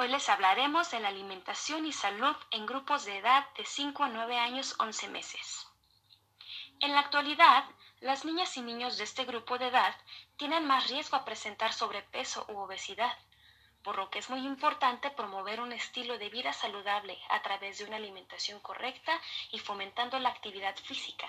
Hoy les hablaremos de la alimentación y salud en grupos de edad de 5 a 9 años 11 meses. En la actualidad, las niñas y niños de este grupo de edad tienen más riesgo a presentar sobrepeso u obesidad, por lo que es muy importante promover un estilo de vida saludable a través de una alimentación correcta y fomentando la actividad física.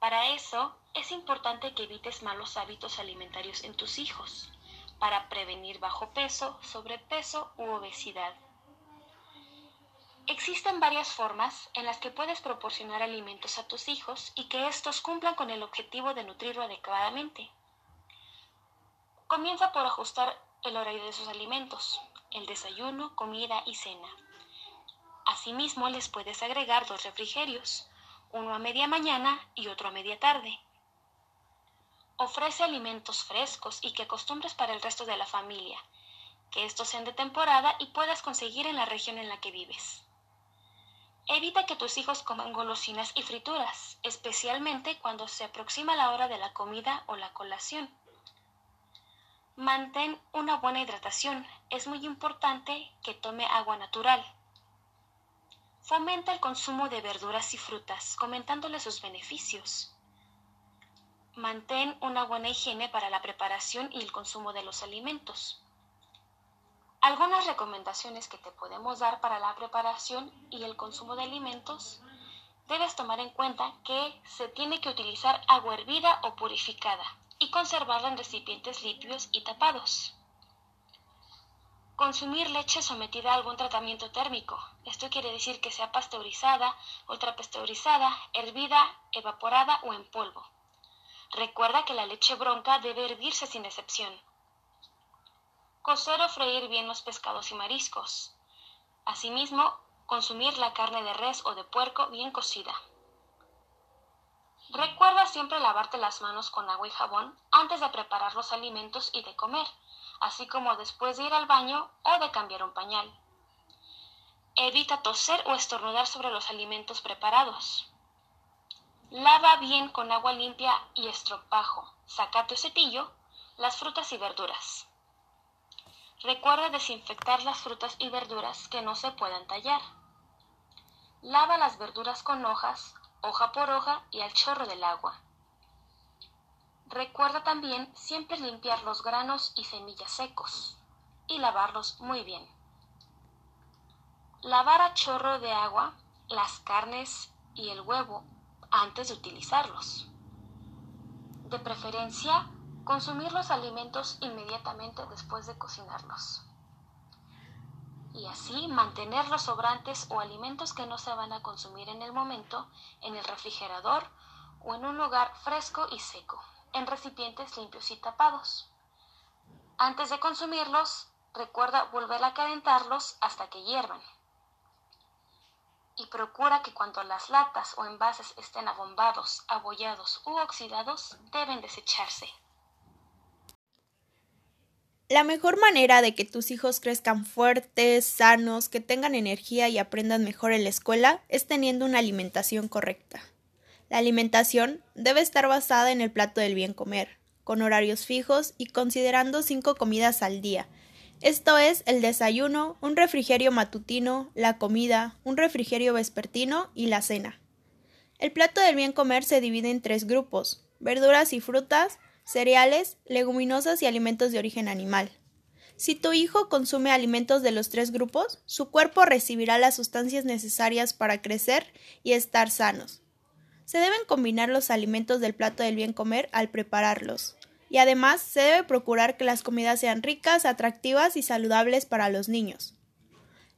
Para eso, es importante que evites malos hábitos alimentarios en tus hijos, para prevenir bajo peso, sobrepeso u obesidad. Existen varias formas en las que puedes proporcionar alimentos a tus hijos y que estos cumplan con el objetivo de nutrirlo adecuadamente. Comienza por ajustar el horario de sus alimentos, el desayuno, comida y cena. Asimismo, les puedes agregar dos refrigerios, uno a media mañana y otro a media tarde. Ofrece alimentos frescos y que acostumbres para el resto de la familia, que estos sean de temporada y puedas conseguir en la región en la que vives. Evita que tus hijos coman golosinas y frituras, especialmente cuando se aproxima la hora de la comida o la colación. Mantén una buena hidratación. Es muy importante que tome agua natural. Fomenta el consumo de verduras y frutas, comentándole sus beneficios. Mantén una buena higiene para la preparación y el consumo de los alimentos. Algunas recomendaciones que te podemos dar para la preparación y el consumo de alimentos. Debes tomar en cuenta que se tiene que utilizar agua hervida o purificada y conservarla en recipientes limpios y tapados. Consumir leche sometida a algún tratamiento térmico. Esto quiere decir que sea pasteurizada, ultrapasteurizada, hervida, evaporada o en polvo. Recuerda que la leche bronca debe hervirse sin excepción. Cocer o freír bien los pescados y mariscos. Asimismo, consumir la carne de res o de puerco bien cocida. Recuerda siempre lavarte las manos con agua y jabón antes de preparar los alimentos y de comer, así como después de ir al baño o de cambiar un pañal. Evita toser o estornudar sobre los alimentos preparados. Lava bien con agua limpia y estropajo, sacate o cepillo, las frutas y verduras. Recuerda desinfectar las frutas y verduras que no se puedan tallar. Lava las verduras con hojas, hoja por hoja y al chorro del agua. Recuerda también siempre limpiar los granos y semillas secos y lavarlos muy bien. Lavar a chorro de agua las carnes y el huevo antes de utilizarlos. De preferencia, Consumir los alimentos inmediatamente después de cocinarlos. Y así mantener los sobrantes o alimentos que no se van a consumir en el momento en el refrigerador o en un lugar fresco y seco, en recipientes limpios y tapados. Antes de consumirlos, recuerda volver a calentarlos hasta que hiervan. Y procura que cuando las latas o envases estén abombados, abollados u oxidados, deben desecharse. La mejor manera de que tus hijos crezcan fuertes, sanos, que tengan energía y aprendan mejor en la escuela es teniendo una alimentación correcta. La alimentación debe estar basada en el plato del bien comer, con horarios fijos y considerando cinco comidas al día. Esto es el desayuno, un refrigerio matutino, la comida, un refrigerio vespertino y la cena. El plato del bien comer se divide en tres grupos, verduras y frutas, cereales, leguminosas y alimentos de origen animal. Si tu hijo consume alimentos de los tres grupos, su cuerpo recibirá las sustancias necesarias para crecer y estar sanos. Se deben combinar los alimentos del plato del bien comer al prepararlos. Y además se debe procurar que las comidas sean ricas, atractivas y saludables para los niños.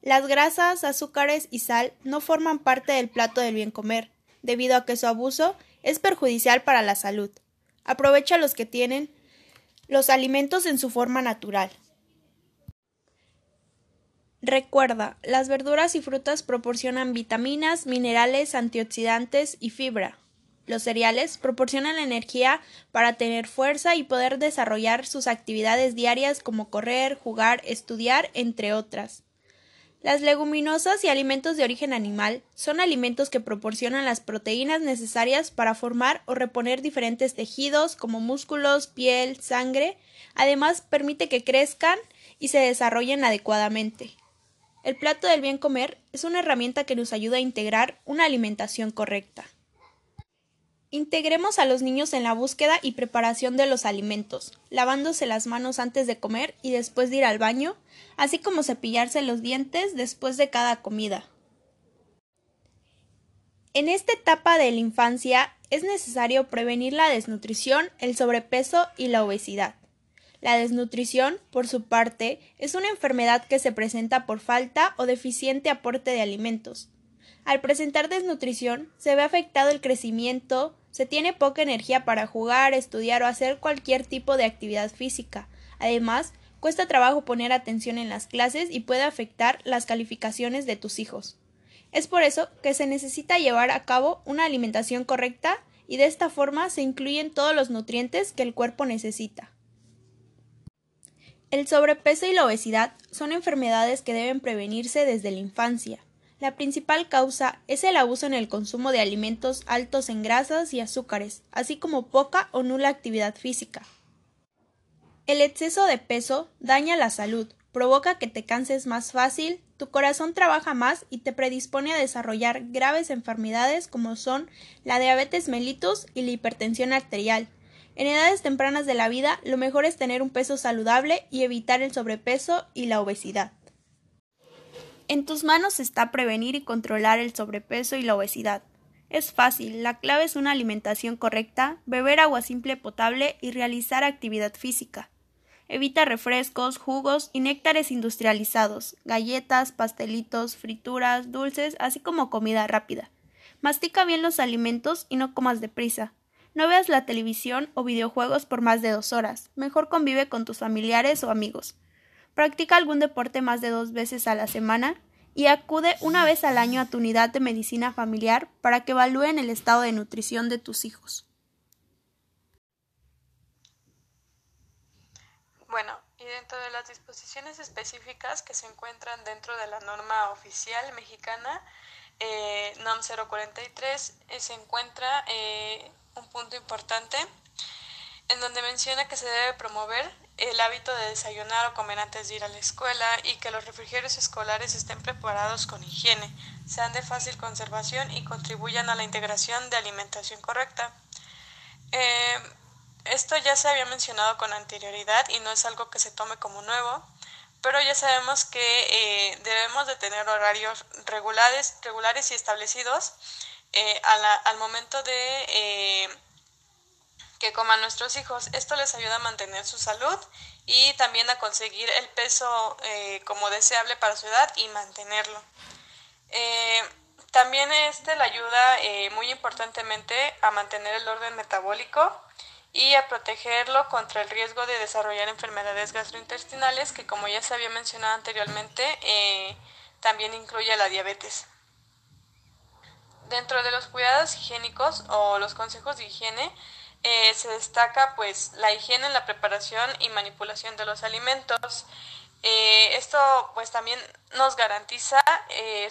Las grasas, azúcares y sal no forman parte del plato del bien comer, debido a que su abuso es perjudicial para la salud. Aprovecha los que tienen los alimentos en su forma natural. Recuerda, las verduras y frutas proporcionan vitaminas, minerales, antioxidantes y fibra. Los cereales proporcionan energía para tener fuerza y poder desarrollar sus actividades diarias como correr, jugar, estudiar, entre otras. Las leguminosas y alimentos de origen animal son alimentos que proporcionan las proteínas necesarias para formar o reponer diferentes tejidos como músculos, piel, sangre. Además, permite que crezcan y se desarrollen adecuadamente. El plato del bien comer es una herramienta que nos ayuda a integrar una alimentación correcta. Integremos a los niños en la búsqueda y preparación de los alimentos, lavándose las manos antes de comer y después de ir al baño, así como cepillarse los dientes después de cada comida. En esta etapa de la infancia es necesario prevenir la desnutrición, el sobrepeso y la obesidad. La desnutrición, por su parte, es una enfermedad que se presenta por falta o deficiente aporte de alimentos. Al presentar desnutrición, se ve afectado el crecimiento, se tiene poca energía para jugar, estudiar o hacer cualquier tipo de actividad física. Además, cuesta trabajo poner atención en las clases y puede afectar las calificaciones de tus hijos. Es por eso que se necesita llevar a cabo una alimentación correcta y de esta forma se incluyen todos los nutrientes que el cuerpo necesita. El sobrepeso y la obesidad son enfermedades que deben prevenirse desde la infancia. La principal causa es el abuso en el consumo de alimentos altos en grasas y azúcares, así como poca o nula actividad física. El exceso de peso daña la salud, provoca que te canses más fácil, tu corazón trabaja más y te predispone a desarrollar graves enfermedades como son la diabetes mellitus y la hipertensión arterial. En edades tempranas de la vida, lo mejor es tener un peso saludable y evitar el sobrepeso y la obesidad. En tus manos está prevenir y controlar el sobrepeso y la obesidad. Es fácil, la clave es una alimentación correcta, beber agua simple potable y realizar actividad física. Evita refrescos, jugos y néctares industrializados, galletas, pastelitos, frituras, dulces, así como comida rápida. Mastica bien los alimentos y no comas deprisa. No veas la televisión o videojuegos por más de dos horas. Mejor convive con tus familiares o amigos. Practica algún deporte más de dos veces a la semana y acude una vez al año a tu unidad de medicina familiar para que evalúen el estado de nutrición de tus hijos. Bueno, y dentro de las disposiciones específicas que se encuentran dentro de la norma oficial mexicana, eh, NOM 043, eh, se encuentra eh, un punto importante en donde menciona que se debe promover el hábito de desayunar o comer antes de ir a la escuela y que los refrigerios escolares estén preparados con higiene, sean de fácil conservación y contribuyan a la integración de alimentación correcta. Esto ya se había mencionado con anterioridad y no es algo que se tome como nuevo, pero ya sabemos que eh, debemos de tener horarios regulares, regulares y establecidos eh, al momento de eh, que coman nuestros hijos. Esto les ayuda a mantener su salud y también a conseguir el peso como deseable para su edad y mantenerlo. también este le ayuda muy importantemente a mantener el orden metabólico y a protegerlo contra el riesgo de desarrollar enfermedades gastrointestinales que como ya se había mencionado anteriormente eh, también incluye la diabetes. Dentro de los cuidados higiénicos o los consejos de higiene eh, se destaca pues la higiene en la preparación y manipulación de los alimentos. Eh, esto pues también nos garantiza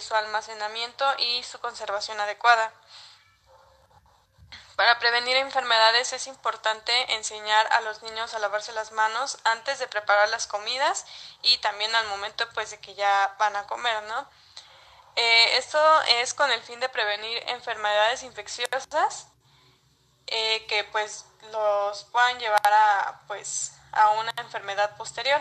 su almacenamiento y su conservación adecuada. Para prevenir enfermedades es importante enseñar a los niños a lavarse las manos antes de preparar las comidas y también al momento pues de que ya van a comer, ¿no? Eh, esto es con el fin de prevenir enfermedades infecciosas eh, que pues los puedan llevar a pues a una enfermedad posterior.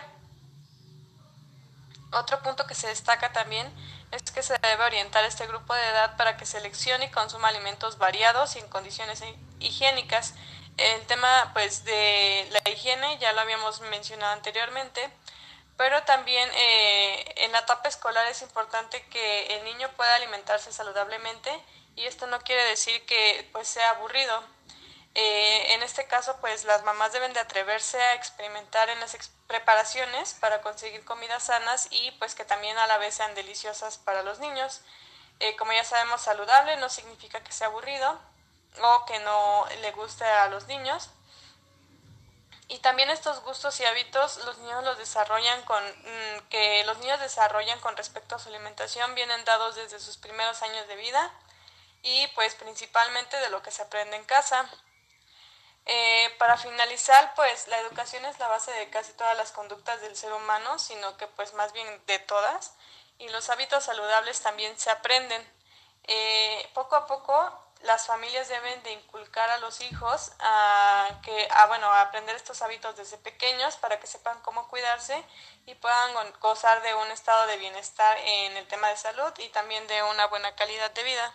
Otro punto que se destaca también es que se debe orientar este grupo de edad para que seleccione y consuma alimentos variados y en condiciones higiénicas. El tema pues de la higiene ya lo habíamos mencionado anteriormente, pero también eh, en la etapa escolar es importante que el niño pueda alimentarse saludablemente y esto no quiere decir que pues sea aburrido. Eh, en este caso, pues las mamás deben de atreverse a experimentar en las preparaciones para conseguir comidas sanas y pues que también a la vez sean deliciosas para los niños. Eh, como ya sabemos, saludable no significa que sea aburrido o que no le guste a los niños. Y también estos gustos y hábitos los niños los desarrollan con mm, que los niños desarrollan con respecto a su alimentación vienen dados desde sus primeros años de vida y pues principalmente de lo que se aprende en casa. Eh, para finalizar, pues la educación es la base de casi todas las conductas del ser humano, sino que pues más bien de todas, y los hábitos saludables también se aprenden. Eh, poco a poco las familias deben de inculcar a los hijos a que a, bueno a aprender estos hábitos desde pequeños para que sepan cómo cuidarse y puedan gozar de un estado de bienestar en el tema de salud y también de una buena calidad de vida.